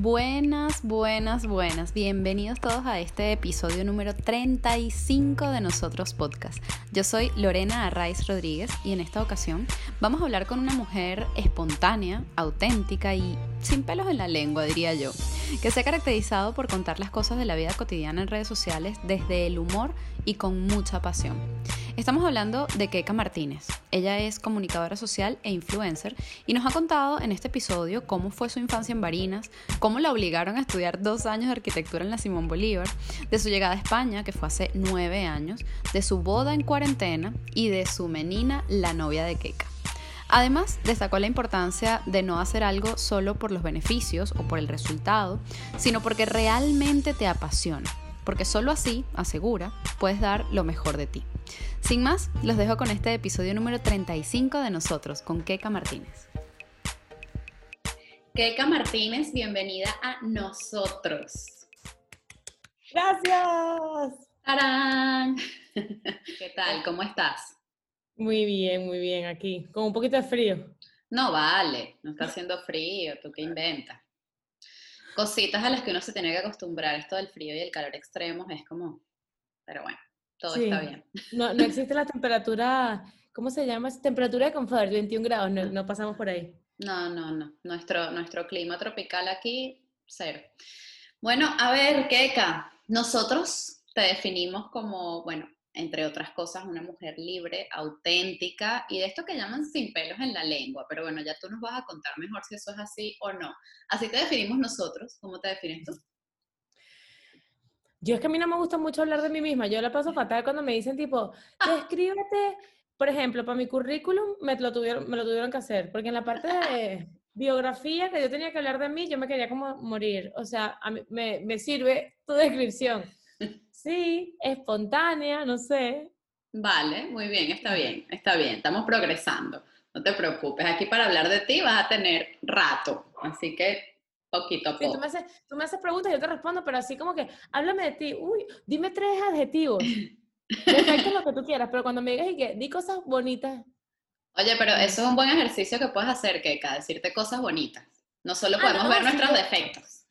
Buenas, buenas, buenas. Bienvenidos todos a este episodio número 35 de Nosotros Podcast. Yo soy Lorena Arraiz Rodríguez y en esta ocasión vamos a hablar con una mujer espontánea, auténtica y sin pelos en la lengua, diría yo, que se ha caracterizado por contar las cosas de la vida cotidiana en redes sociales desde el humor y con mucha pasión. Estamos hablando de Keka Martínez. Ella es comunicadora social e influencer y nos ha contado en este episodio cómo fue su infancia en Barinas, cómo la obligaron a estudiar dos años de arquitectura en la Simón Bolívar, de su llegada a España, que fue hace nueve años, de su boda en cuarentena y de su menina, la novia de Keka. Además, destacó la importancia de no hacer algo solo por los beneficios o por el resultado, sino porque realmente te apasiona, porque solo así, asegura, puedes dar lo mejor de ti. Sin más, los dejo con este episodio número 35 de nosotros, con Keka Martínez. Keka Martínez, bienvenida a nosotros. Gracias. ¡Tarán! ¿Qué tal? ¿Cómo estás? Muy bien, muy bien, aquí, con un poquito de frío. No vale, no está haciendo frío, tú qué inventas. Cositas a las que uno se tiene que acostumbrar, esto del frío y el calor extremos es como, pero bueno todo está bien. No, no existe la temperatura, ¿cómo se llama? Temperatura de confort, 21 grados, no, no pasamos por ahí. No, no, no. Nuestro, nuestro clima tropical aquí, cero. Bueno, a ver, Keka, nosotros te definimos como, bueno, entre otras cosas, una mujer libre, auténtica y de esto que llaman sin pelos en la lengua. Pero bueno, ya tú nos vas a contar mejor si eso es así o no. Así te definimos nosotros. ¿Cómo te defines tú? Yo es que a mí no me gusta mucho hablar de mí misma. Yo la paso fatal cuando me dicen tipo, descríbete, por ejemplo, para mi currículum me lo, tuvieron, me lo tuvieron que hacer, porque en la parte de biografía que yo tenía que hablar de mí, yo me quería como morir. O sea, a mí, me, me sirve tu descripción. Sí, espontánea, no sé. Vale, muy bien, está bien, está bien, estamos progresando. No te preocupes, aquí para hablar de ti vas a tener rato, así que Poquito a poco. tú, me haces, tú me haces preguntas y yo te respondo, pero así como que, háblame de ti, uy, dime tres adjetivos. Perfecto lo que tú quieras, pero cuando me digas y que di cosas bonitas. Oye, pero eso es un buen ejercicio que puedes hacer, que decirte cosas bonitas. No solo ah, podemos ver nuestros defectos.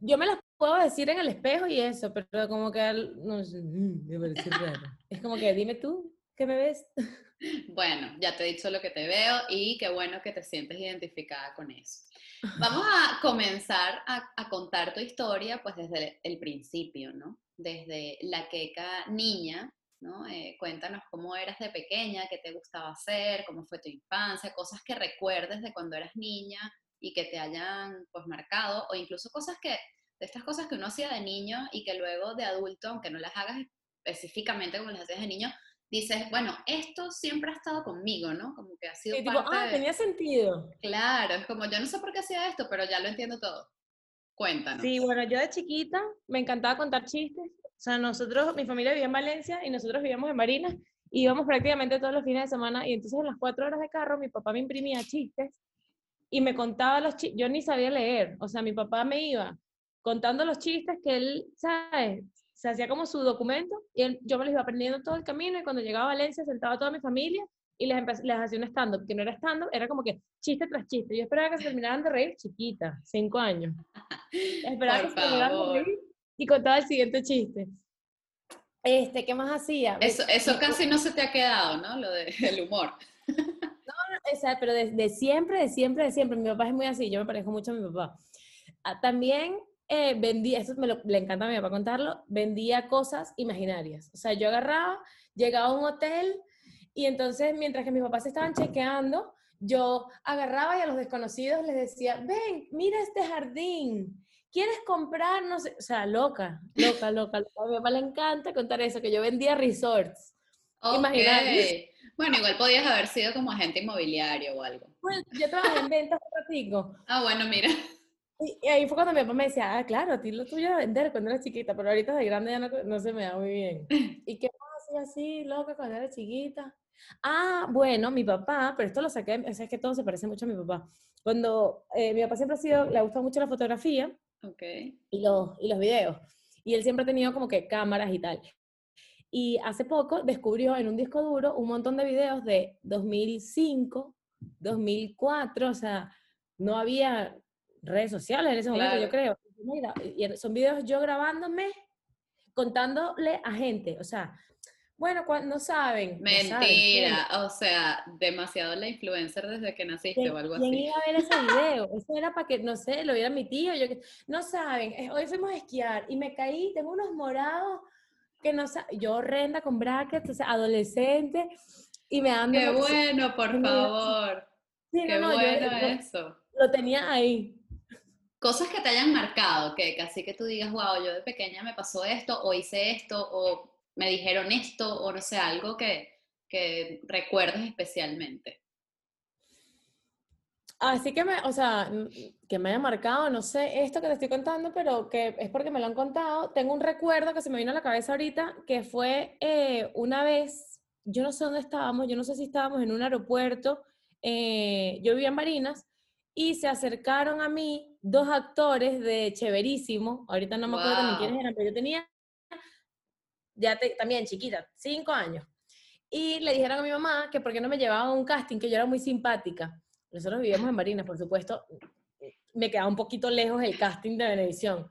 Yo me las puedo decir en el espejo y eso, pero como que no sé, mm, me parece raro. Es como que dime tú, ¿qué me ves? Bueno, ya te he dicho lo que te veo y qué bueno que te sientes identificada con eso. Vamos a comenzar a, contar tu historia pues desde el principio, ¿no? Desde la queca niña, ¿no? Eh, cuéntanos cómo eras de pequeña, qué te gustaba hacer, cómo fue tu infancia, cosas que recuerdes de cuando eras niña y que te hayan pues marcado, o incluso cosas que, de estas cosas que uno hacía de niño y que luego de adulto, aunque no las hagas específicamente como las hacías de niño, dices, bueno, esto siempre ha estado conmigo, ¿no? Como que ha sido sí, parte ah, tenía sentido. Claro, es como, yo no sé por qué hacía esto, pero ya lo entiendo todo. Cuéntanos. Sí, bueno, yo de chiquita me encantaba contar chistes. O sea, nosotros, mi familia vivía en Valencia y nosotros vivíamos en Marinas. Y íbamos prácticamente todos los fines de semana y entonces en las cuatro horas de carro mi papá me imprimía chistes y me contaba los chistes. Yo ni sabía leer. O sea, mi papá me iba contando los chistes que él, ¿sabes? se hacía como su documento y yo me los iba aprendiendo todo el camino y cuando llegaba a Valencia sentaba a toda mi familia y les, les hacía un stand-up, que no era stand-up, era como que chiste tras chiste. Yo esperaba que se terminaran de reír chiquita, cinco años. Esperaba que se terminaran de reír y contaba el siguiente chiste. Este, ¿qué más hacía? Eso, eso casi no se te ha quedado, ¿no? Lo del humor. No, no, o sea, pero de, de, siempre, de siempre, de siempre. Mi papá es muy así, yo me parezco mucho a mi papá. Ah, también eh, vendía, eso me le encanta a mi papá contarlo, vendía cosas imaginarias. O sea, yo agarraba, llegaba a un hotel y entonces mientras que mis papás estaban chequeando, yo agarraba y a los desconocidos les decía, ven, mira este jardín, ¿quieres comprar? No sé, o sea, loca, loca, loca. A mi papá le encanta contar eso, que yo vendía resorts. Okay. Bueno, igual podías haber sido como agente inmobiliario o algo. Bueno, yo trabajé en ventas un ratico. Ah, bueno, mira. Y, ahí fue cuando mi papá me decía, ah, claro, a ti lo tuyo era vender cuando eras chiquita, pero ahorita de grande ya no, no se me da muy bien. ¿Y qué más así, loca, cuando era chiquita? Ah, bueno, mi papá, pero esto lo saqué, es que todo se parece mucho a mi papá. Cuando eh, mi papá siempre ha sido, le gusta mucho la fotografía okay. y, los, y los videos. Y él siempre ha tenido como que cámaras y tal. Y hace poco descubrió en un disco duro un montón de videos de 2005, 2004, o sea, no había redes sociales en ese momento, yo creo. Mira, y son videos yo grabándome, contándole a gente, o sea, bueno, no saben. Mentira, o sea, demasiado la influencer desde que naciste o algo así. ¿Quién iba a ver ese video? Eso era para que, no sé, lo viera mi tío. Yo, no saben, eh, hoy fuimos a esquiar y me caí, tengo unos morados que no saben, yo horrenda con brackets, o sea, adolescente, y me ando... Qué bueno, por favor. Qué bueno eso. Lo tenía ahí. Cosas que te hayan marcado, que casi que tú digas, wow, yo de pequeña me pasó esto, o hice esto, o me dijeron esto o no sé, algo que, que recuerdes especialmente. Así que me, o sea, que me haya marcado, no sé, esto que te estoy contando, pero que es porque me lo han contado. Tengo un recuerdo que se me vino a la cabeza ahorita, que fue eh, una vez, yo no sé dónde estábamos, yo no sé si estábamos en un aeropuerto, eh, yo vivía en Marinas, y se acercaron a mí dos actores de Chéverísimo, ahorita no me acuerdo ni quiénes eran, pero yo tenía ya también chiquita, cinco años. Y le dijeron a mi mamá que por qué no me llevaba a un casting, que yo era muy simpática. Nosotros vivíamos en Marinas, por supuesto. Me quedaba un poquito lejos el casting de televisión.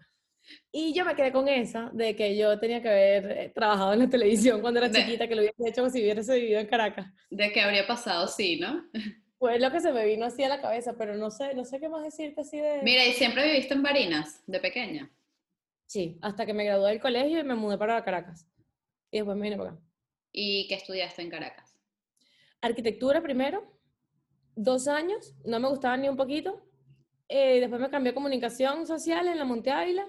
Y yo me quedé con esa, de que yo tenía que haber trabajado en la televisión cuando era chiquita, que lo hubiese hecho como si hubiese vivido en Caracas. De que habría pasado, sí, ¿no? Fue lo que se me vino así a la cabeza, pero no sé, no sé qué más decirte así de... Mira, ¿y siempre viviste en Marinas, de pequeña? Sí, hasta que me gradué del colegio y me mudé para Caracas y después me vine para acá. ¿Y qué estudiaste en Caracas? Arquitectura primero, dos años, no me gustaba ni un poquito. Eh, después me cambié a comunicación social en la Monte Ávila.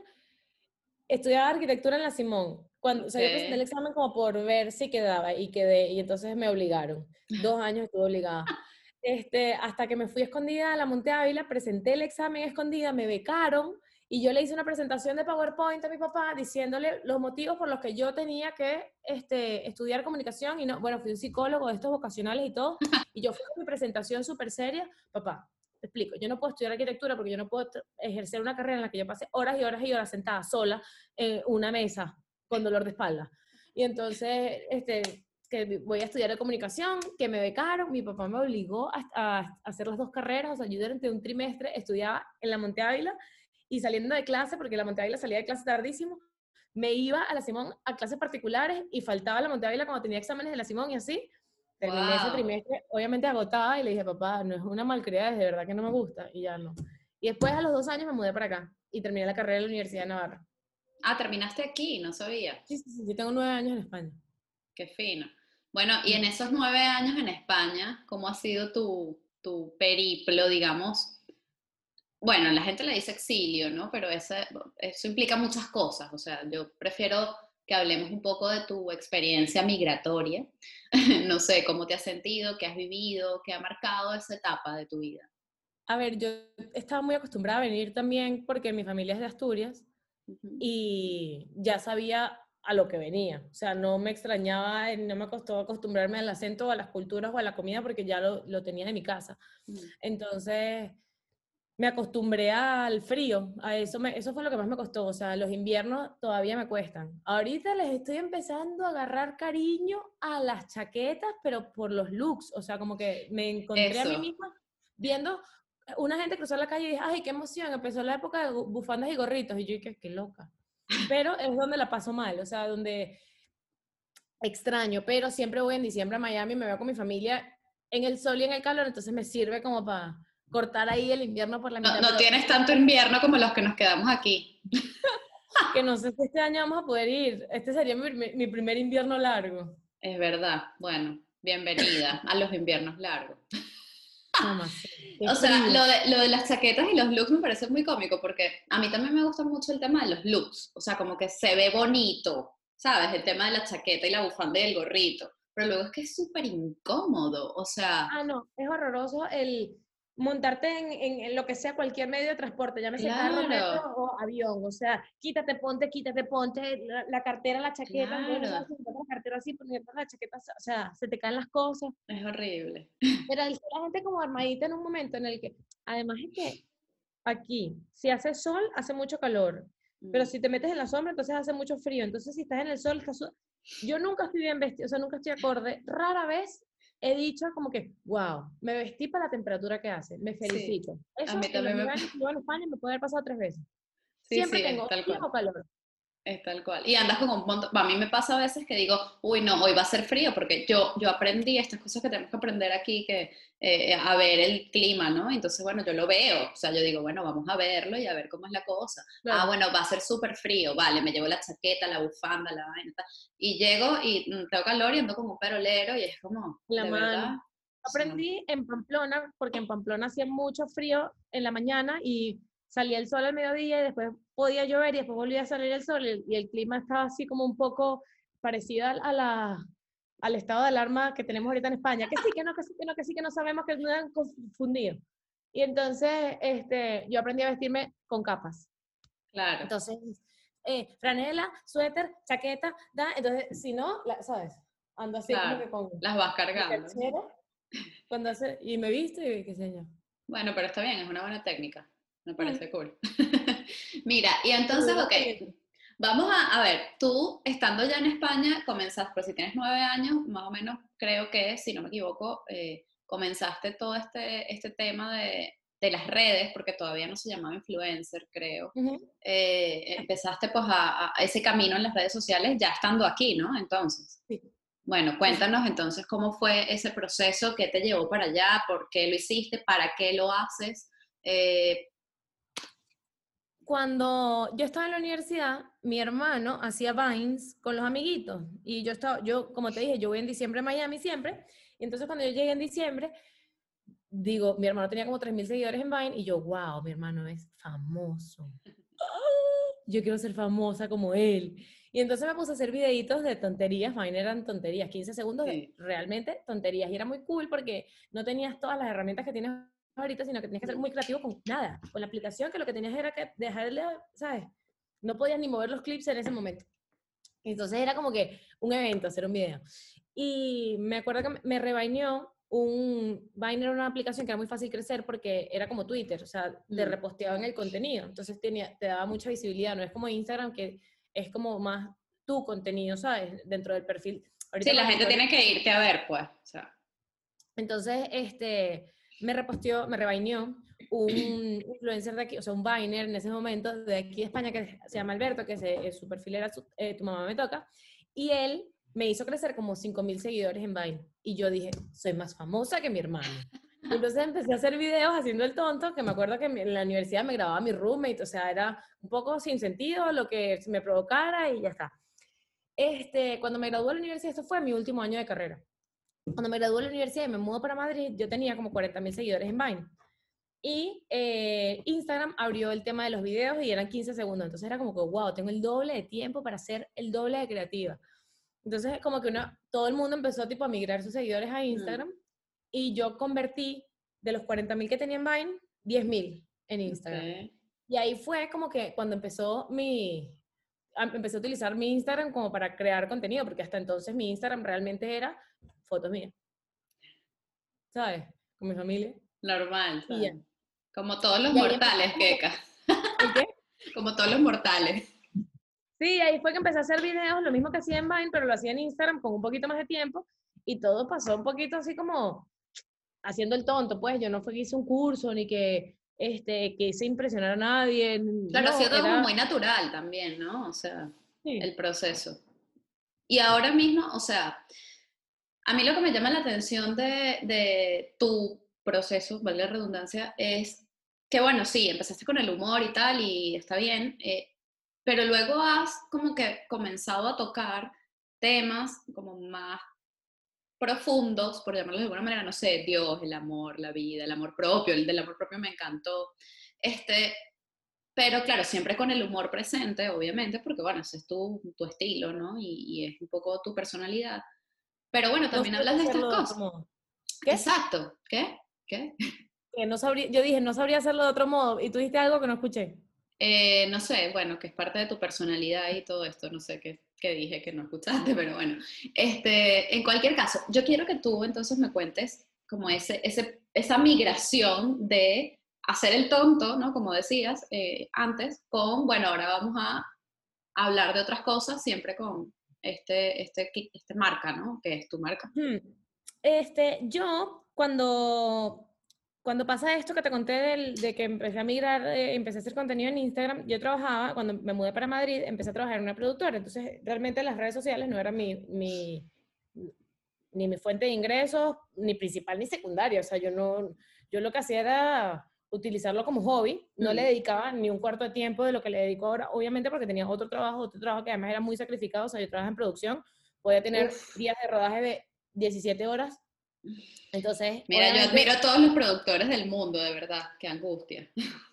Estudiaba arquitectura en la Simón. Cuando, o sea, yo presenté el examen como por ver si quedaba y quedé, y entonces me obligaron. Dos años estuve obligada. Este, hasta que me fui escondida a la Monte Ávila, presenté el examen escondida, me becaron y yo le hice una presentación de PowerPoint a mi papá diciéndole los motivos por los que yo tenía que este, estudiar comunicación y no, bueno, fui un psicólogo de estos vocacionales y todo, y yo fui con mi presentación súper seria, papá, te explico, yo no puedo estudiar arquitectura porque yo no puedo ejercer una carrera en la que yo pase horas y horas y horas sentada sola en una mesa con dolor de espalda. Y entonces, este, que voy a estudiar de comunicación, que me becaron, mi papá me obligó a, hacer las dos carreras, o sea, yo durante un trimestre estudiaba en la Monte Ávila y saliendo de clase, porque la Monte salía de clase tardísimo, me iba a la Simón a clases particulares y faltaba la Monte cuando tenía exámenes de la Simón y así. Terminé ese trimestre, obviamente agotada, y le dije, papá, no es una malcriada, es de verdad que no me gusta, y ya no. Y después, a los dos años, me mudé para acá y terminé la carrera en la Universidad de Navarra. Ah, terminaste aquí, no sabía. Sí, sí, sí, yo tengo nueve años en España. Qué fino. Bueno, y en esos nueve años en España, ¿cómo ha sido tu, tu periplo, digamos, bueno, la gente le dice exilio, ¿no? Pero eso implica muchas cosas. O sea, yo prefiero que hablemos un poco de tu experiencia migratoria. no sé, cómo te has sentido, qué has vivido, qué ha marcado esa etapa de tu vida. A ver, yo estaba muy acostumbrada a venir también porque mi familia es de Asturias y ya sabía a lo que venía. O sea, no me extrañaba, no me costó acostumbrarme al acento o a las culturas o a la comida porque ya lo, lo tenía de mi casa. Entonces, me acostumbré al frío, a eso, me, eso fue lo que más me costó, o sea, los inviernos todavía me cuestan. Ahorita les estoy empezando a agarrar cariño a las chaquetas, pero por los looks, o sea, como que me encontré a mí misma viendo una gente cruzar la calle y dije, ay, qué emoción, empezó la época de bufandas y gorritos, y yo dije, qué loca. Pero es donde la paso mal, o sea, donde extraño, pero siempre voy en diciembre a Miami, me veo con mi familia en el sol y en el calor, entonces me sirve como para cortar ahí el invierno por la mitad. No, tienes tanto invierno como los que nos quedamos aquí. que no sé si este año vamos a poder ir. Este sería mi, primer invierno largo. Es verdad. Bueno, bienvenida a los inviernos largos. o sea, lo de, lo de, las chaquetas y los looks me parece muy cómico porque a mí también me gusta mucho el tema de los looks. O sea, como que se ve bonito, ¿sabes? El tema de la chaqueta y la bufanda y el gorrito. Pero luego es que es súper incómodo, o sea... Ah, no, es horroroso el montarte en, lo que sea cualquier medio de transporte, llámese carro, metro o avión, o sea, quítate, ponte, quítate, ponte, la, cartera, la chaqueta, la cartera así, la chaqueta, o sea, se te caen las cosas. Es horrible. Pero la gente como armadita en un momento en el que, además es que aquí, si hace sol, hace mucho calor, pero mm. si te metes en la sombra, entonces hace mucho frío, entonces si estás en el sol, estás... Yo nunca estoy bien vestido, o sea, nunca estoy acorde, rara vez he dicho como que, wow, me vestí para la temperatura que hace, me felicito. Eso a mí en también los me- en España me puede haber pasado tres veces. Sí, Siempre sí, tengo frío o calor. Es tal cual. Y andas con un montón. A mí me pasa a veces que digo, uy, no, hoy va a ser frío, porque yo, yo aprendí estas cosas que tenemos que aprender aquí, que eh, a ver el clima, ¿no? Entonces, bueno, yo lo veo. O sea, yo digo, bueno, vamos a verlo y a ver cómo es la cosa. Ah, Claro. bueno, va a ser súper frío. Vale, me llevo la chaqueta, la bufanda, la vaina. tal. Y llego y mm, tengo calor y ando como un perolero y es como, La mano. Aprendí en Pamplona, porque en Pamplona hacía mucho frío en la mañana y salía el sol al mediodía y después podía llover y después volvía a salir el sol y, el clima estaba así como un poco parecido al- a la, al estado de alarma que tenemos ahorita en España, que sí, que no, que sí, que no, que sí, que no sabemos, que nos han confundido. Y entonces este, yo aprendí a vestirme con capas. Claro. Entonces, eh, franela, suéter, chaqueta, da, entonces, si no, la- ¿sabes? Ando así Claro, como que con Las vas cargando. cuando hace, y me visto y qué sé yo. Bueno, pero está bien, es una buena técnica. Me parece cool. Mira, y entonces, ok, vamos a, a ver, tú estando ya en España, comenzaste, pues si tienes nueve años, más o menos creo que, si no me equivoco, eh, comenzaste todo este, este tema de, de las redes, porque todavía no se llamaba influencer, creo. Eh, empezaste pues a, a ese camino en las redes sociales ya estando aquí, ¿no? Entonces. Sí. Bueno, cuéntanos entonces cómo fue ese proceso, qué te llevó para allá, por qué lo hiciste, para qué lo haces. Eh, Cuando yo estaba en la universidad, mi hermano hacía Vines con los amiguitos. Y yo estaba, yo, como te dije, yo voy en diciembre a Miami siempre. Y entonces cuando yo llegué en diciembre, digo, mi hermano tenía como 3.000 seguidores en Vine y yo, wow, mi hermano es famoso. Yo quiero ser famosa como él. Y entonces me puse a hacer videitos de tonterías, Vine eran tonterías, 15 segundos de realmente tonterías. Y era muy cool porque no tenías todas las herramientas que tienes ahorita, sino que tenías que ser muy creativo con nada, con la aplicación que lo que tenías era que dejarle, ¿sabes? No podías ni mover los clips en ese momento. Entonces era como que un evento, hacer un video. Y me acuerdo que me- rebaineó un... Vine era una aplicación que era muy fácil crecer porque era como Twitter, o sea, te Mm. reposteaban el contenido. Entonces tenía, te daba mucha visibilidad, no es como Instagram que es como más tu contenido, ¿sabes? Dentro del perfil. Ahorita sí, la gente tiene que irte a ver, pues. O sea, entonces, este, me reposteó, me rebaineó un influencer de aquí, o sea, un Viner en ese momento de aquí de España que se llama Alberto, que se, eh, su perfil era eh, Tu mamá me toca, y él me hizo crecer como 5.000 seguidores en Vine. Y yo dije, soy más famosa que mi hermano. Entonces empecé a hacer videos haciendo el tonto, que me acuerdo que en la universidad me grababa mi roommate, o sea, era un poco sin sentido lo que me provocara y ya está. Este, cuando me gradué de la universidad, esto fue mi último año de carrera. Cuando me gradué de la universidad y me mudo para Madrid, yo tenía como 40.000 seguidores en Vine. Y eh, Instagram abrió el tema de los videos y eran 15 segundos. Entonces era como que, wow, tengo el doble de tiempo para ser el doble de creativa. Entonces como que una, todo el mundo empezó tipo a migrar sus seguidores a Instagram y yo convertí de los 40.000 que tenía en Vine, 10.000 en Instagram. ok. Y ahí fue como que cuando empezó mi, empecé a utilizar mi Instagram como para crear contenido, porque hasta entonces mi Instagram realmente era fotos mías. ¿Sabes? Con mi familia. normal. Y ya. Como todos los Y mortales, Keka. ¿El qué? Como todos los mortales. Sí, ahí fue que empecé a hacer videos, lo mismo que hacía en Vine, pero lo hacía en Instagram con un poquito más de tiempo y todo pasó un poquito así como haciendo el tonto, pues yo no fue que hice un curso ni que este que hice impresionar a nadie. Claro, no, como era- muy natural también, ¿no? O sea, sí. el proceso. Y ahora mismo, o sea, a mí lo que me llama la atención de, de tu proceso, vale la redundancia, es que bueno, sí, empezaste con el humor y tal, y está bien, eh, pero luego has como que comenzado a tocar temas como más profundos, por llamarlos de alguna manera, no sé, Dios, el amor, la vida, el amor propio, el del amor propio me encantó. Este, pero claro, siempre con el humor presente, obviamente, porque bueno, ese es tu, tu estilo, ¿no? Y, y es un poco tu personalidad. Pero bueno, No también sabría hablas de estas de cosas. modo. ¿Qué? Exacto. ¿Qué? ¿Qué? Que no sabría, yo dije, no sabría hacerlo de otro modo y tú dijiste algo que no escuché. Eh, no sé, bueno, que es parte de tu personalidad y todo esto, no sé qué, qué dije que no escuchaste, pero bueno. Este, en cualquier caso, yo quiero que tú entonces me cuentes como ese, ese, esa migración de hacer el tonto, ¿no? Como decías eh, antes, con, bueno, ahora vamos a hablar de otras cosas, siempre con este, este, este marca, ¿no? Que es tu marca. Hmm. este, yo cuando, cuando pasa esto que te conté del, de que empecé a migrar, eh, empecé a hacer contenido en Instagram, yo trabajaba, cuando me mudé para Madrid, empecé a trabajar en una productora, entonces realmente las redes sociales no eran mi, mi ni mi fuente de ingresos, ni principal ni secundaria, o sea, yo no, yo lo que hacía era utilizarlo como hobby, no le dedicaba ni un cuarto de tiempo de lo que le dedico ahora, obviamente porque tenía otro trabajo, otro trabajo que además era muy sacrificado, o sea, yo trabajo en producción, podía tener días de rodaje de 17 horas. Entonces, mira, yo admiro a todos los productores del mundo, de verdad, qué angustia.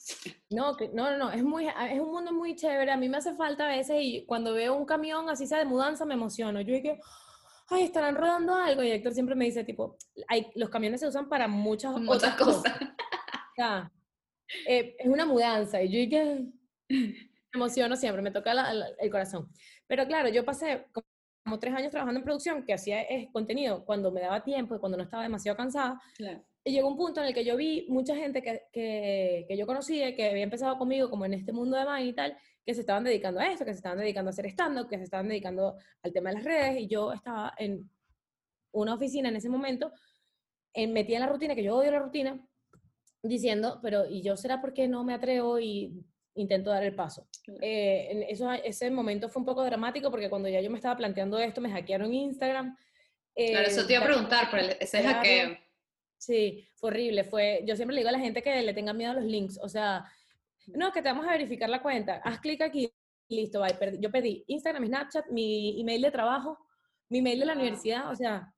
No, no, no, es muy es un mundo muy chévere, a mí me hace falta a veces y cuando veo un camión así sea de mudanza me emociono. Yo dije, ay, estarán rodando algo y Héctor siempre me dice tipo, hay, los camiones se usan para muchas, otras cosas. Eh, es una mudanza y yo dije, me emociono siempre, me toca el corazón. Pero claro, yo pasé como tres años trabajando en producción, que hacía contenido cuando me daba tiempo y cuando no estaba demasiado cansada. Y llegó un punto en el que yo vi mucha gente que, que, que yo conocía, que había empezado conmigo como en este mundo de Vine y tal, que se estaban dedicando a esto, que se estaban dedicando a hacer stand-up, que se estaban dedicando al tema de las redes, y yo estaba en una oficina en ese momento, en, metida en la rutina, que yo odio la rutina, diciendo, pero ¿y yo será porque no me atrevo y intento dar el paso? Eh, en eso, ese momento fue un poco dramático porque cuando ya yo me estaba planteando esto, me hackearon Instagram. claro, eso te iba a preguntar, por ese hackeo. Sí, fue horrible. Fue, yo siempre le digo a la gente que le tenga miedo a los links. O sea, no, que te vamos a verificar la cuenta. Haz clic aquí listo, Yo pedí Instagram, Snapchat, mi email de trabajo, mi email de la universidad, o sea,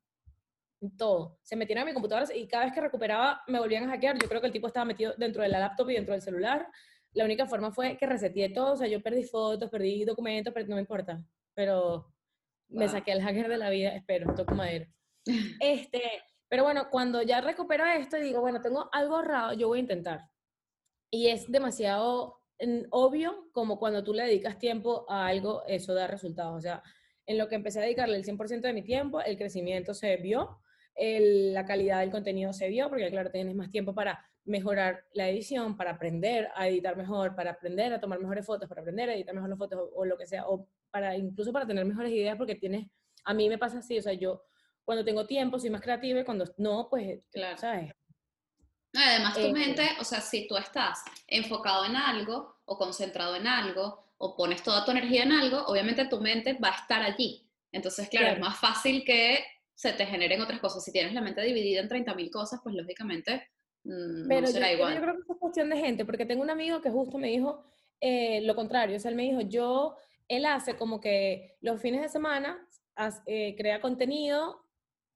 todo. Se metieron a mi computadora y cada vez que recuperaba me volvían a hackear. Yo creo que el tipo estaba metido dentro de la laptop y dentro del celular. La única forma fue que reseteé todo, o sea, yo perdí fotos, perdí documentos, pero no me importa. Pero me saqué al hacker de la vida, espero, toco madera. Este, pero bueno, cuando ya recupero esto y digo, bueno, tengo algo ahorrado, yo voy a intentar y es demasiado obvio como cuando tú le dedicas tiempo a algo, eso da resultados. O sea, en lo que empecé a dedicarle el 100% de mi tiempo, el crecimiento se vio, la calidad del contenido se vio, porque claro, tienes más tiempo para mejorar la edición, para aprender a editar mejor, para aprender a tomar mejores fotos, para aprender a editar mejor las fotos o, lo que sea, o para incluso para tener mejores ideas, porque tienes, a mí me pasa así, o sea, yo cuando tengo tiempo soy más creativa y cuando no, pues, claro. ¿sabes? además, tu mente, o sea, si tú estás enfocado en algo o concentrado en algo o pones toda tu energía en algo, obviamente tu mente va a estar allí. Entonces, claro, es más fácil que se te generen otras cosas. Si tienes la mente dividida en 30.000 cosas, pues lógicamente mm, no será igual. Yo creo que es cuestión de gente, porque tengo un amigo que justo me dijo eh, lo contrario. O sea, él me dijo, yo, él hace como que los fines de semana eh, crea contenido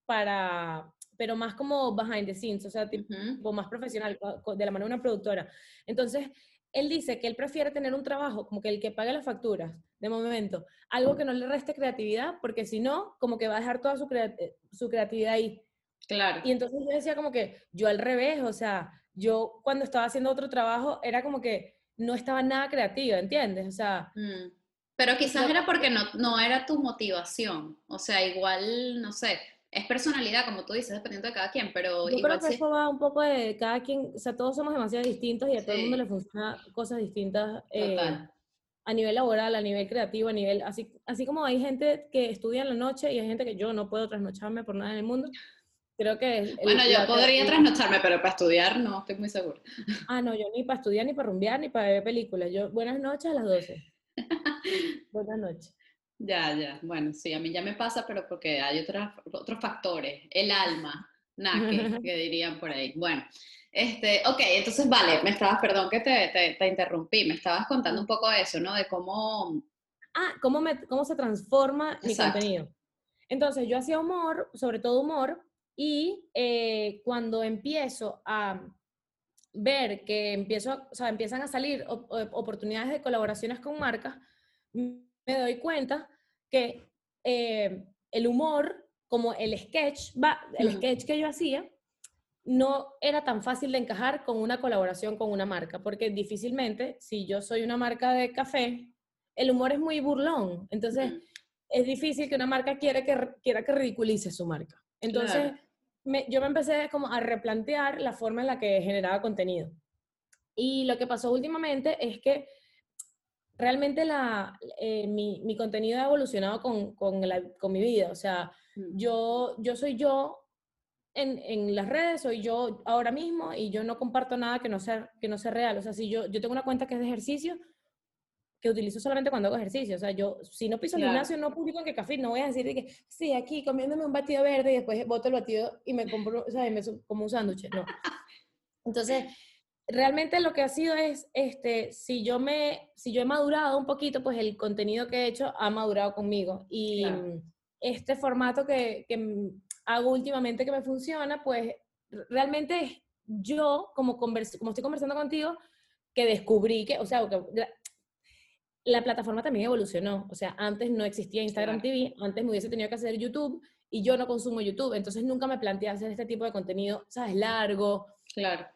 para, pero más como behind the scenes, o sea, tipo más profesional, de la mano de una productora. Entonces, él dice que él prefiere tener un trabajo como que el que pague las facturas, de momento, algo que no le reste creatividad, porque si no, como que va a dejar toda su, eh, su creatividad ahí. Claro. Y entonces yo decía como que yo al revés, o sea, yo cuando estaba haciendo otro trabajo era como que no estaba nada creativa, ¿entiendes? O sea... Mm. Pero quizás era porque no, no era tu motivación, o sea, igual, no sé, es personalidad, como tú dices, dependiendo de cada quien, pero Yo creo que eso va un poco de cada quien, o sea, todos somos demasiado distintos y a todo el mundo le funcionan cosas distintas eh, a nivel laboral, a nivel creativo, a nivel, así, así como hay gente que estudia en la noche y hay gente que yo no puedo trasnocharme por nada en el mundo. Creo que... bueno, yo podría trasnocharme, pero para estudiar no, estoy muy segura. Ah, no, yo ni para estudiar, ni para rumbear, ni para ver películas. Yo, buenas noches a las 12. buenas noches. Ya, ya. Bueno, sí, a mí ya me pasa, pero porque hay otros otros factores. El alma, naque, que dirían por ahí. Bueno, este, ok, entonces vale, me estabas, perdón que te, te, interrumpí, me estabas contando un poco eso, ¿no? De cómo... Ah, cómo, me, cómo se transforma mi contenido. Entonces, yo hacía humor, sobre todo humor, y eh, cuando empiezo a ver que empiezo, o sea, empiezan a salir oportunidades de colaboraciones con marcas, me doy cuenta que eh, el humor, como el sketch, va, el sketch que yo hacía, no era tan fácil de encajar con una colaboración con una marca, porque difícilmente, si yo soy una marca de café, el humor es muy burlón, entonces es difícil que una marca quiera que, quiera que ridiculice su marca. Entonces, yo me empecé como a replantear la forma en la que generaba contenido. Y lo que pasó últimamente es que realmente la, eh, mi, mi, contenido ha evolucionado con, con, la, con, mi vida. O sea, mm. yo, yo soy yo en, en, las redes soy yo ahora mismo y yo no comparto nada que no sea, que no sea real. O sea, si yo, yo tengo una cuenta que es de ejercicio, que utilizo solamente cuando hago ejercicio. O sea, yo, si no piso el gimnasio, no publico en que café, no voy a decir que, sí, aquí comiéndome un batido verde y después boto el batido y me compro, o sea, me como un sándwich. No. Entonces, realmente lo que ha sido es, este, si yo me, si yo he madurado un poquito, pues el contenido que he hecho ha madurado conmigo. Y este formato que, que hago últimamente que me funciona, pues realmente yo, como, como estoy conversando contigo, que descubrí que, o sea, que la, plataforma también evolucionó. O sea, antes no existía Instagram TV, antes me hubiese tenido que hacer YouTube y yo no consumo YouTube, entonces nunca me planteé hacer este tipo de contenido, ¿sabes? Largo. Claro.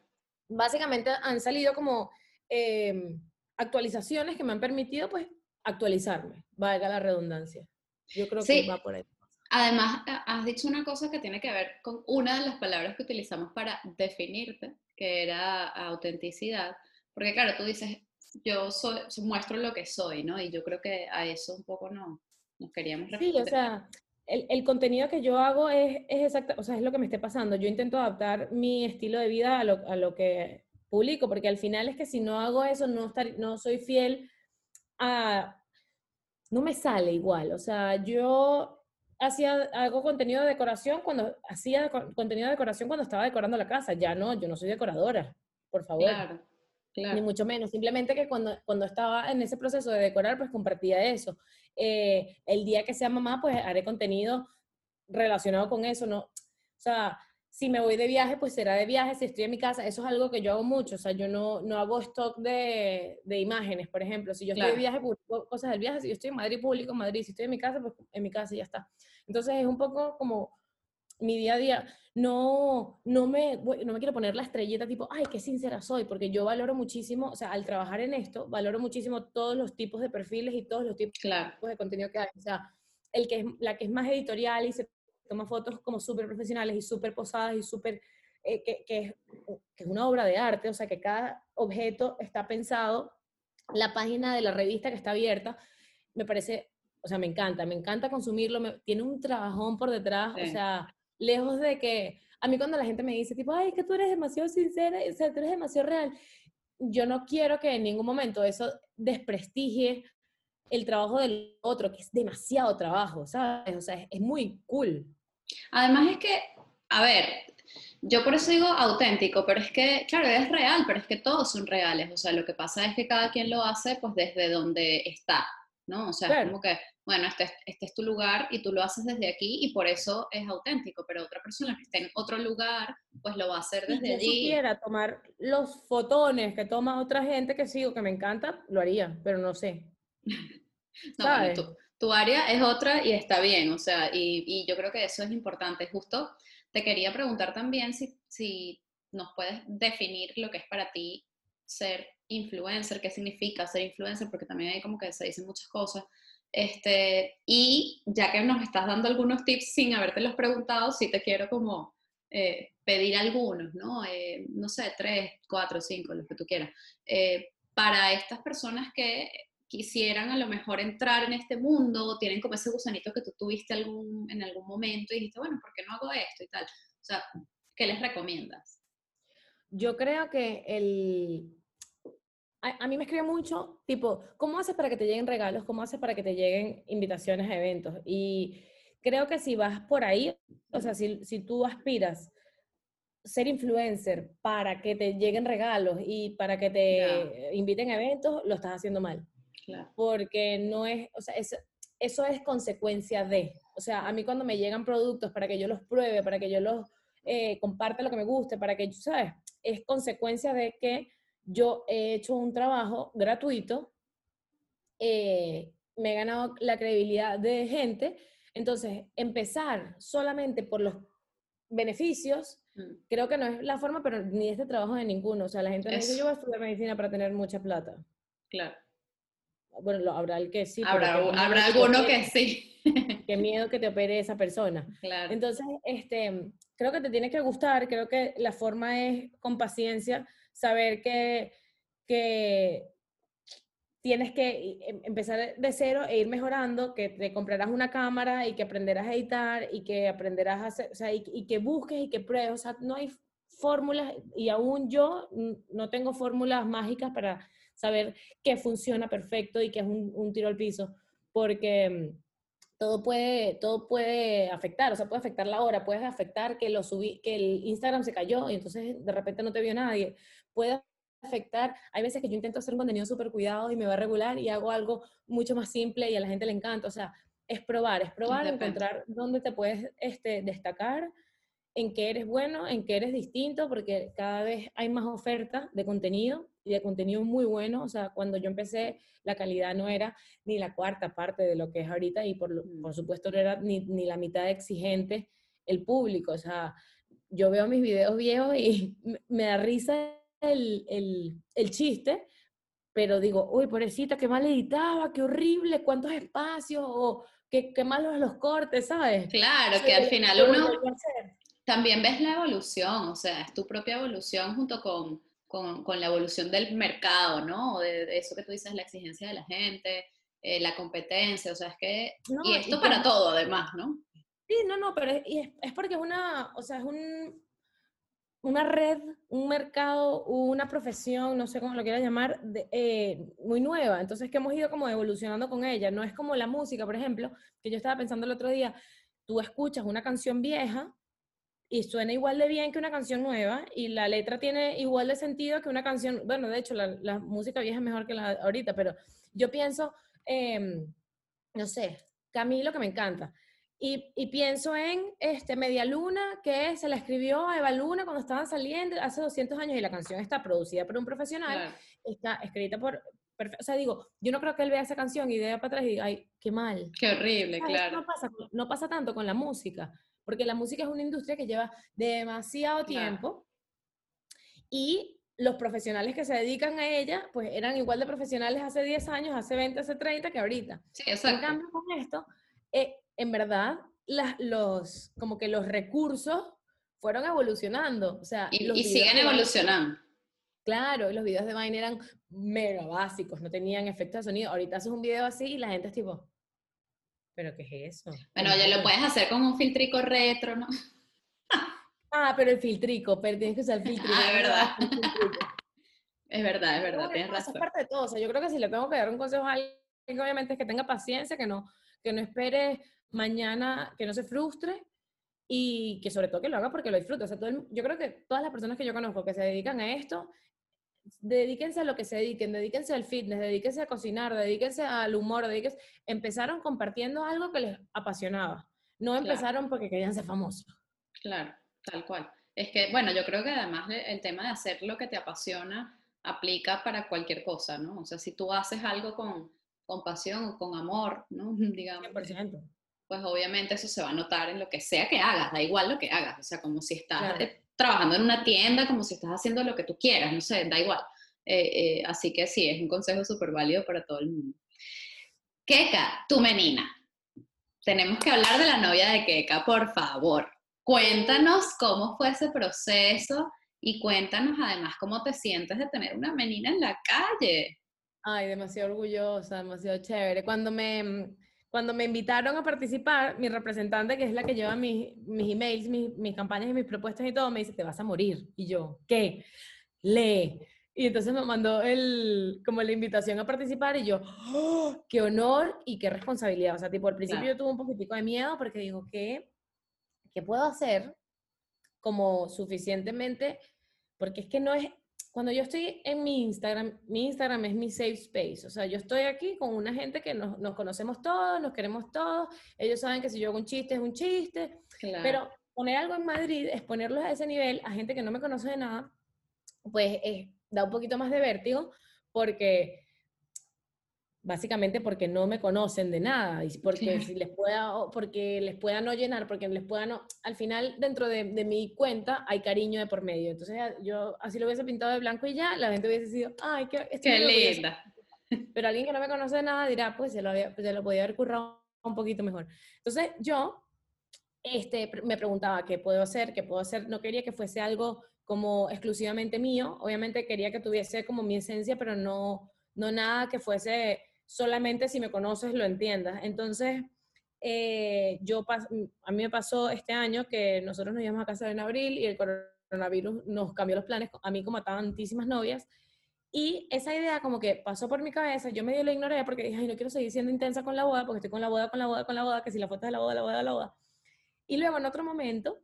Básicamente han salido como em, actualizaciones que me han permitido, pues, actualizarme, valga la redundancia. Yo creo que va por ahí. Además, has dicho una cosa que tiene que ver con una de las palabras que utilizamos para definirte, que era autenticidad, porque claro, tú dices, yo soy, muestro lo que soy, ¿no? Y yo creo que a eso un poco no, nos queríamos referir. Sí, o sea, el, el, contenido que yo hago es, es exacto, o sea, es lo que me esté pasando. Yo intento adaptar mi estilo de vida a lo, a lo que publico, porque al final es que si no hago eso, no, estar, no soy fiel a... No me sale igual, o sea, yo hacía, hago contenido de decoración cuando, hacía contenido de decoración cuando estaba decorando la casa. Ya no, yo no soy decoradora, por favor. Claro, claro. Ni mucho menos. Simplemente que cuando, cuando estaba en ese proceso de decorar, pues compartía eso. Eh, el día que sea mamá, pues haré contenido relacionado con eso, ¿no? O sea, si me voy de viaje, pues será de viaje, si estoy en mi casa, eso es algo que yo hago mucho, o sea, yo no, no hago stock de, de imágenes, por ejemplo, si yo estoy de viaje, publico cosas del viaje, si yo estoy en Madrid, publico en Madrid, si estoy en mi casa, pues en mi casa y ya está. Entonces es un poco como mi día a día, no, no, me, no me quiero poner la estrellita tipo, ay, qué sincera soy, porque yo valoro muchísimo, o sea, al trabajar en esto, valoro muchísimo todos los tipos de perfiles y todos los tipos de contenido que hay. O sea, el que es, la que es más editorial y se toma fotos como súper profesionales y súper posadas y súper, eh, que, que, es, que, es, una obra de arte, o sea, que cada objeto está pensado, la página de la revista que está abierta, me parece, o sea, me encanta, me encanta consumirlo, me, tiene un trabajón por detrás, o sea, lejos de que, a mí cuando la gente me dice, tipo, ay, es que tú eres demasiado sincera, o sea, tú eres demasiado real, yo no quiero que en ningún momento eso desprestigie el trabajo del otro, que es demasiado trabajo, ¿sabes? O sea, es muy cool. Además es que, a ver, yo por eso digo auténtico, pero es que, claro, es real, pero es que todos son reales. O sea, lo que pasa es que cada quien lo hace pues desde donde está, ¿no? O sea, es como que, bueno, este, este, es tu lugar y tú lo haces desde aquí y por eso es auténtico, pero otra persona que esté en otro lugar, pues lo va a hacer desde allí. Si quiera tomar los fotones que toma otra gente que sigo, que me encanta, lo haría, pero no sé. no, ¿sabes? tu área es otra y está bien, o sea, y, yo creo que eso es importante. Justo te quería preguntar también si, si nos puedes definir lo que es para ti ser influencer, qué significa ser influencer, porque también hay como que se dicen muchas cosas. Este, y ya que nos estás dando algunos tips sin haberte los preguntado, sí te quiero como eh, pedir algunos, ¿no? Eh, no sé, tres, cuatro, cinco, los que tú quieras. Eh, para estas personas que quisieran a lo mejor entrar en este mundo, tienen como ese gusanito que tú tuviste algún, en algún momento y dijiste, bueno, ¿por qué no hago esto y tal? O sea, ¿qué les recomiendas? Yo creo que el... A, mí me escribe mucho, tipo, ¿cómo haces para que te lleguen regalos? ¿Cómo haces para que te lleguen invitaciones a eventos? Y creo que si vas por ahí, o sea, si, si tú aspiras ser influencer para que te lleguen regalos y para que te inviten a eventos, lo estás haciendo mal. Porque no es, o sea, es, eso es consecuencia de, o sea, a mí cuando me llegan productos para que yo los pruebe, para que yo los eh, comparte lo que me guste, para que, ¿sabes? Es consecuencia de que yo he hecho un trabajo gratuito, eh, me he ganado la credibilidad de gente, entonces empezar solamente por los beneficios, mm. creo que no es la forma, pero ni este trabajo de ninguno. O sea, la gente no dice, yo voy a estudiar medicina para tener mucha plata. Claro bueno, habrá el que sí. Habrá, habrá alguno que, sí. Qué miedo que te opere esa persona. Claro. Entonces, este, creo que te tiene que gustar, creo que la forma es con paciencia, saber que, que tienes que em, empezar de cero e ir mejorando, que te comprarás una cámara y que aprenderás a editar y que aprenderás a hacer, o sea, y, y que busques y que pruebes, o sea, no hay fórmulas y aún yo no tengo fórmulas mágicas para saber qué funciona perfecto y qué es un, un tiro al piso, porque mm, todo puede, todo puede afectar, o sea, puede afectar la hora, puede afectar que, lo subí, que el Instagram se cayó y entonces de repente no te vio nadie, puede afectar, hay veces que yo intento hacer un contenido súper cuidado y me va a regular y hago algo mucho más simple y a la gente le encanta, o sea, es probar, es probar, encontrar dónde te puedes este, destacar, en qué eres bueno, en qué eres distinto, porque cada vez hay más oferta de contenido y de contenido muy bueno. O sea, cuando yo empecé, la calidad no era ni la cuarta parte de lo que es ahorita y por, mm. por supuesto no era ni, ni, la mitad exigente el público. O sea, yo veo mis videos viejos y me da risa el, el, el chiste, pero digo, uy, pobrecita, qué mal editaba, qué horrible, cuántos espacios, o qué, qué malos los cortes, ¿sabes? Claro, que al final uno también ves la evolución, o sea, es tu propia evolución junto con con, la evolución del mercado, ¿no? De, eso que tú dices, la exigencia de la gente, eh, la competencia, o sea, es que... y esto para todo, además, ¿no? Sí, no, no, pero es, es, porque es una, o sea, es un, una red, un mercado, una profesión, no sé cómo lo quieras llamar, eh, muy nueva. Entonces, que hemos ido como evolucionando con ella. No es como la música, por ejemplo, que yo estaba pensando el otro día, tú escuchas una canción vieja y suena igual de bien que una canción nueva y la letra tiene igual de sentido que una canción, bueno, de hecho la, música vieja es mejor que la ahorita, pero yo pienso, em, no sé, Camilo que me encanta. Y, y, pienso en este, Media Luna, que se la escribió a Eva Luna cuando estaban saliendo hace 200 años y la canción está producida por un profesional, está escrita por... O sea, digo, yo no creo que él vea esa canción y vea para atrás y diga, ay, qué mal. Qué horrible, claro. No pasa, no pasa tanto con la música porque la música es una industria que lleva demasiado tiempo y los profesionales que se dedican a ella, pues eran igual de profesionales hace 10 años, hace 20, hace 30 que ahorita. Sí, exacto. En cambio, con esto, eh, en verdad, los, como que los recursos fueron evolucionando. O sea, y, siguen evolucionando. Claro, los videos de Vine eran mega básicos, no tenían efectos de sonido. Ahorita haces un video así y la gente es tipo, ¿Pero qué es eso? Bueno, ya lo puedes hacer con un filtrico retro, ¿no? ah, pero el filtrico, pero tienes que usar el filtrico. Ah, es verdad. es verdad, es verdad, tienes razón. es parte de todo. O sea, yo creo que si le tengo que dar un consejo a alguien, obviamente es que tenga paciencia, que no, que no espere mañana, que no se frustre y que sobre todo que lo haga porque lo disfrute. O sea, todo yo creo que todas las personas que yo conozco que se dedican a esto dedíquense a lo que se dediquen, dedíquense al fitness, dedíquense a cocinar, dedíquense al humor, dedíquense, empezaron compartiendo algo que les apasionaba, no empezaron porque querían ser famosos. Claro, tal cual. Es que, bueno, yo creo que además el tema de hacer lo que te apasiona aplica para cualquier cosa, ¿no? O sea, si tú haces algo con, con pasión o con amor, ¿no? Digamos. 100%. Pues obviamente eso se va a notar en lo que sea que hagas, da igual lo que hagas, o sea, como si estás trabajando en una tienda como si estás haciendo lo que tú quieras, no sé, da igual. Eh, eh, así que sí, es un consejo súper válido para todo el mundo. Keka, tu menina. Tenemos que hablar de la novia de Keka, por favor. Cuéntanos cómo fue ese proceso y cuéntanos además cómo te sientes de tener una menina en la calle. Ay, demasiado orgullosa, demasiado chévere. Cuando me, cuando me invitaron a participar, mi representante, que es la que lleva mis, mis emails, mis, mis, campañas y mis propuestas y todo, me dice, te vas a morir. Y yo, ¿qué? Lee. Y entonces me mandó el, como la invitación a participar y yo, ¡Oh, qué honor y qué responsabilidad. O sea, tipo, al principio yo tuve un poquitico de miedo porque digo, ¿qué, ¿qué puedo hacer como suficientemente? Porque es que no es, cuando yo estoy en mi Instagram, mi Instagram es mi safe space. O sea, yo estoy aquí con una gente que nos, nos conocemos todos, nos queremos todos. Ellos saben que si yo hago un chiste es un chiste. Pero poner algo en Madrid, exponerlos a ese nivel a gente que no me conoce de nada, pues da un poquito más de vértigo porque básicamente porque no me conocen de nada, y porque, si les pueda, porque les pueda no llenar, porque les pueda no, al final dentro de, de, mi cuenta hay cariño de por medio, entonces yo así lo hubiese pintado de blanco y ya, la gente hubiese sido, ay, qué, qué linda. Pero alguien que no me conoce de nada dirá, pues se lo, había, se lo podía haber currado un poquito mejor. Entonces yo este, me preguntaba qué puedo hacer, qué puedo hacer, no quería que fuese algo como exclusivamente mío, obviamente quería que tuviese como mi esencia, pero no no nada que fuese solamente si me conoces lo entiendas. Entonces, eh, yo a mí me pasó este año que nosotros nos íbamos a casa en abril y el coronavirus nos cambió los planes, a mí como a tantísimas novias, y esa idea como que pasó por mi cabeza, yo medio la ignoré porque dije, ay, no quiero seguir siendo intensa con la boda, porque estoy con la boda, con la boda, con la boda, que si la foto de la boda, la boda, la boda. Y luego en otro momento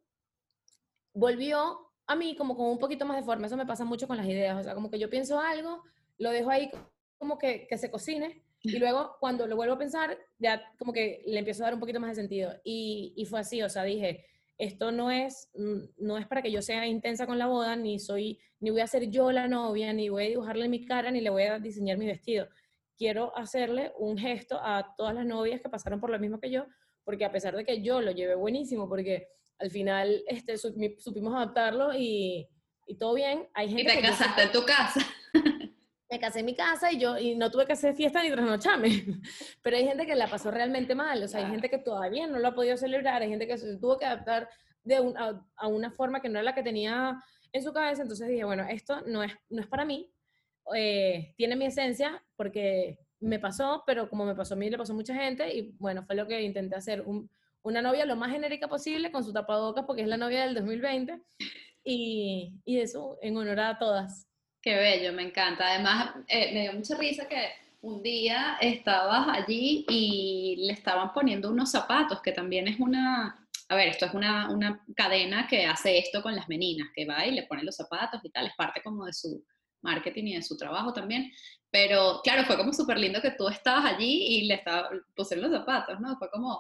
volvió a mí como con un poquito más de forma, eso me pasa mucho con las ideas, o sea, como que yo pienso algo, lo dejo ahí como que, que se cocine, y luego cuando lo vuelvo a pensar, ya como que le empiezo a dar un poquito más de sentido. Y, y fue así, o sea, dije, esto no es, no es para que yo sea intensa con la boda, ni soy, ni voy a ser yo la novia, ni voy a dibujarle mi cara, ni le voy a diseñar mi vestido. Quiero hacerle un gesto a todas las novias que pasaron por lo mismo que yo, porque a pesar de que yo lo llevé buenísimo, porque al final este, supimos adaptarlo y, y todo bien, hay gente... Y te casaste en tu casa. Me casé en mi casa y yo y no tuve que hacer fiesta ni trasnochame. Pero hay gente que la pasó realmente mal, o sea, hay gente que todavía no lo ha podido celebrar, hay gente que se tuvo que adaptar de a, una forma que no era la que tenía en su cabeza, entonces dije, bueno, esto no es, no es para mí, eh, tiene mi esencia porque me pasó, pero como me pasó a mí, le pasó a mucha gente y bueno, fue lo que intenté hacer, una novia lo más genérica posible con su tapabocas porque es la novia del 2020 y, y eso en honor a todas. Qué bello, me encanta. Además, eh, me dio mucha risa que un día estabas allí y le estaban poniendo unos zapatos, que también es una, a ver, esto es una, una, cadena que hace esto con las meninas, que va y le pone los zapatos y tal, es parte como de su marketing y de su trabajo también. Pero claro, fue como súper lindo que tú estabas allí y le estaba, pusieron los zapatos, ¿no? Fue como,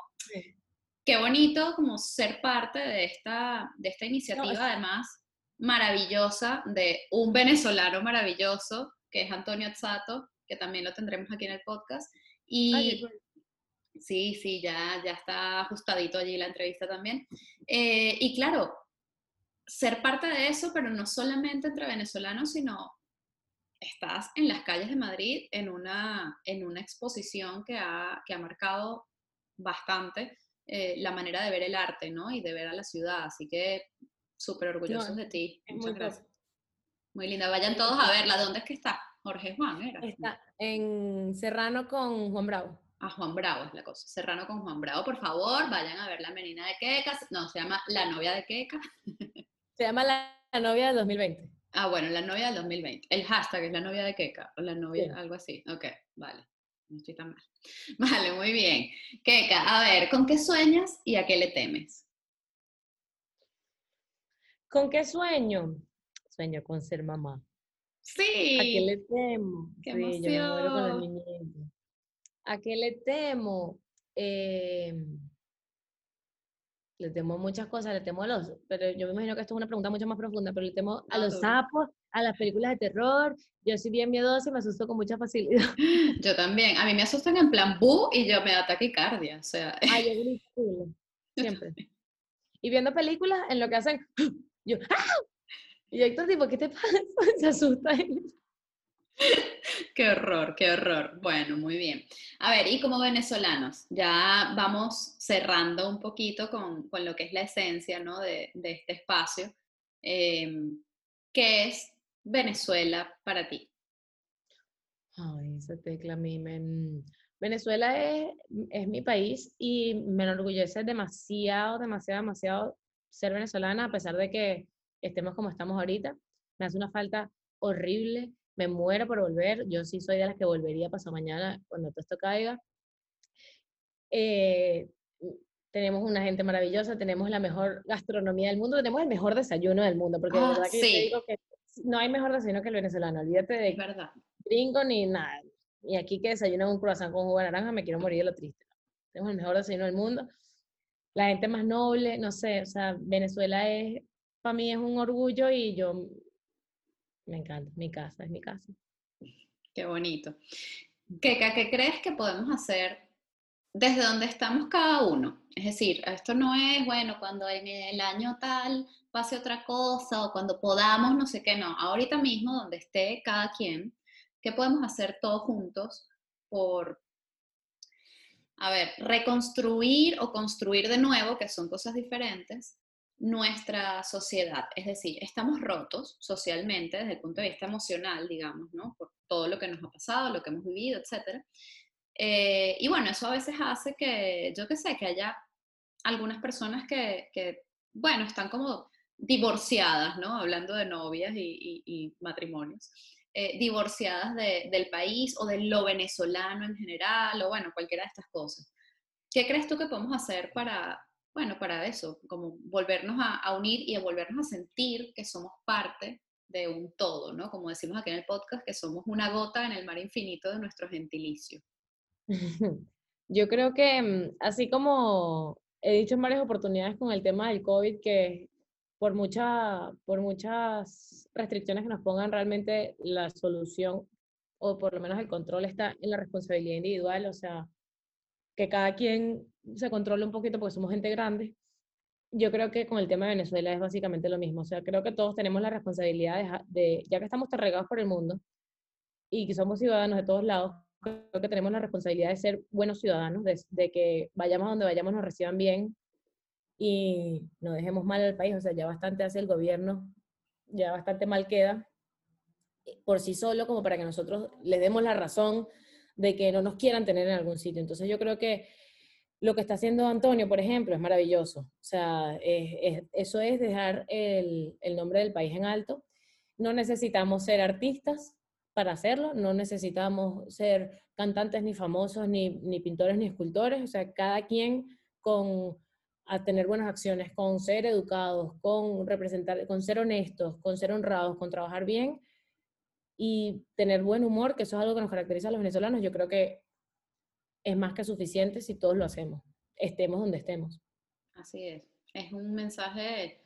qué bonito como ser parte de esta, de esta iniciativa, además maravillosa de un venezolano maravilloso, que es Antonio Azzato, que también lo tendremos aquí en el podcast. Y sí, sí, ya, ya está ajustadito allí la entrevista también. Eh, y claro, ser parte de eso, pero no solamente entre venezolanos, sino estás en las calles de Madrid en una, en una exposición que ha, que ha marcado bastante eh, la manera de ver el arte, ¿no? Y de ver a la ciudad. Así que Súper orgullosos de ti. Muchas muy gracias. Muy linda. Vayan todos a verla. ¿Dónde es que está? Jorge Juan, ¿era? Está en Serrano con Juan Bravo. A Juan Bravo es la cosa. Serrano con Juan Bravo, por favor, vayan a ver la menina de Queca. No, se llama La novia de Queca. Se llama La, novia del 2020. Ah, bueno, la novia del 2020. El hashtag es la novia de Queca, o la novia, algo así. Ok, vale. No estoy tan mal. Vale, muy bien. Queca, a ver, ¿con qué sueñas y a qué le temes? ¿Con qué sueño? Sueño con ser mamá. Sí. ¿A qué le temo? Qué sí, yo me muero con el ¿A qué le temo? Eh, le temo muchas cosas, le temo a los, pero yo me imagino que esto es una pregunta mucho más profunda, pero le temo a los sapos, a las películas de terror. Yo soy bien miedosa y me asusto con mucha facilidad. Yo también. A mí me asustan en plan bu y yo me da taquicardia, o sea. Ay, yo siempre. Y viendo películas en lo que hacen yo, ¡ah! Y Héctor, tipo, ¿qué te pasa? Se asusta. Qué horror, qué horror. Bueno, muy bien. A ver, y como venezolanos, ya vamos cerrando un poquito con, con lo que es la esencia ¿no? de, de este espacio. Em, ¿Qué es Venezuela para ti? Ay, esa tecla a mí me... Venezuela es, es mi país y me enorgullece demasiado, demasiado, demasiado ser venezolana, a pesar de que estemos como estamos ahorita. Me hace una falta horrible, me muero por volver. Yo sí soy de las que volvería pasado mañana cuando todo esto caiga. Eh, tenemos una gente maravillosa, tenemos la mejor gastronomía del mundo, tenemos el mejor desayuno del mundo, porque de ah, verdad que yo digo que no hay mejor desayuno que el venezolano, olvídate de verdad. gringo ni nada. Y aquí que desayuno un croissant con jugo de naranja, me quiero morir de lo triste. Tenemos el mejor desayuno del mundo la gente más noble, no sé, o sea, Venezuela es, para mí es un orgullo y yo me encanta, mi casa, es mi casa. Qué bonito. ¿Qué, ¿Qué crees que podemos hacer desde donde estamos cada uno? Es decir, esto no es, bueno, cuando en el año tal pase otra cosa o cuando podamos, no sé qué, no. Ahorita mismo, donde esté cada quien, ¿qué podemos hacer todos juntos por, a ver, reconstruir o construir de nuevo, que son cosas diferentes, nuestra sociedad. Es decir, estamos rotos socialmente desde el punto de vista emocional, digamos, ¿no? Por, todo lo que nos ha pasado, lo que hemos vivido, etc. Eh, y bueno, eso a veces hace que, yo qué sé, que haya algunas personas que, que, bueno, están como divorciadas, ¿no? Hablando de novias y, matrimonios. Eh, divorciadas del país o de lo venezolano en general, o bueno, cualquiera de estas cosas. ¿Qué crees tú que podemos hacer para, bueno, para eso, como volvernos a, unir y volvernos a sentir que somos parte de un todo, ¿no? Como decimos aquí en el podcast, que somos una gota en el mar infinito de nuestro gentilicio. Yo creo que mm, así como he dicho en varias oportunidades con el tema del COVID, que por, mucha, por muchas restricciones que nos pongan, realmente la solución, o por lo menos el control, está en la responsabilidad individual, o sea, que cada quien se controle un poquito porque somos gente grande. Yo creo que con el tema de Venezuela es básicamente lo mismo. O sea, creo que todos tenemos la responsabilidad de, ya que estamos regados por el mundo y que somos ciudadanos de todos lados, creo que tenemos la responsabilidad de ser buenos ciudadanos, de, de que vayamos donde vayamos nos reciban bien y no dejemos mal al país. O sea, ya bastante hace el gobierno, ya bastante mal queda por sí solo como para que nosotros les demos la razón de que no nos quieran tener en algún sitio. Entonces yo creo que lo que está haciendo Antonio, por ejemplo, es maravilloso. O sea, eso es dejar el, nombre del país en alto. No necesitamos ser artistas para hacerlo, no necesitamos ser cantantes ni famosos, ni, ni pintores ni escultores. O sea, cada quien con a tener buenas acciones, con ser educados, con representar, con ser honestos, con ser honrados, con trabajar bien, y tener buen humor, que eso es algo que nos caracteriza a los venezolanos, yo creo que es más que suficiente si todos lo hacemos, estemos donde estemos. Así es. Es un mensaje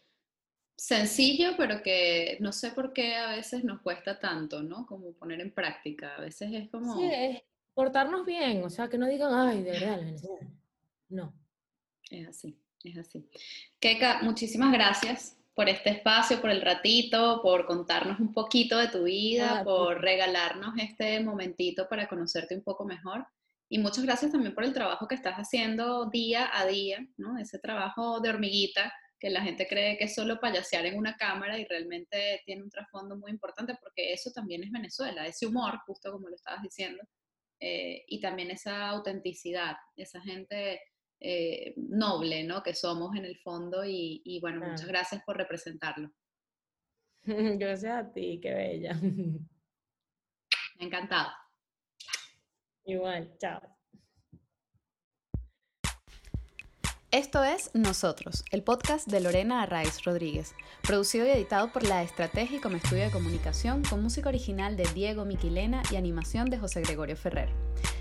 sencillo, pero que no sé por qué a veces nos cuesta tanto, ¿no? Como poner en práctica. A veces es como... Sí, es portarnos bien, o sea, que no digan, ay, de verdad, No. Es así, es así. Keka, muchísimas gracias por este espacio, por el ratito, por contarnos un poquito de tu vida, por regalarnos este momentito para conocerte un poco mejor. Y muchas gracias también por el trabajo que estás haciendo día a día, ¿no? Ese trabajo de hormiguita que la gente cree que es solo payasear en una cámara y realmente tiene un trasfondo muy importante porque eso también es Venezuela, ese humor, justo como lo estabas diciendo, eh, y también esa autenticidad, esa gente eh, noble, ¿no? Que somos en el fondo y, bueno, muchas gracias por representarlo. Gracias a ti, qué bella. Me ha encantado. Igual, chao. Esto es Nosotros, el podcast de Lorena Arraiz Rodríguez, producido y editado por La Estrategia como estudio de comunicación, con música original de Diego Miquilena y animación de José Gregorio Ferrer.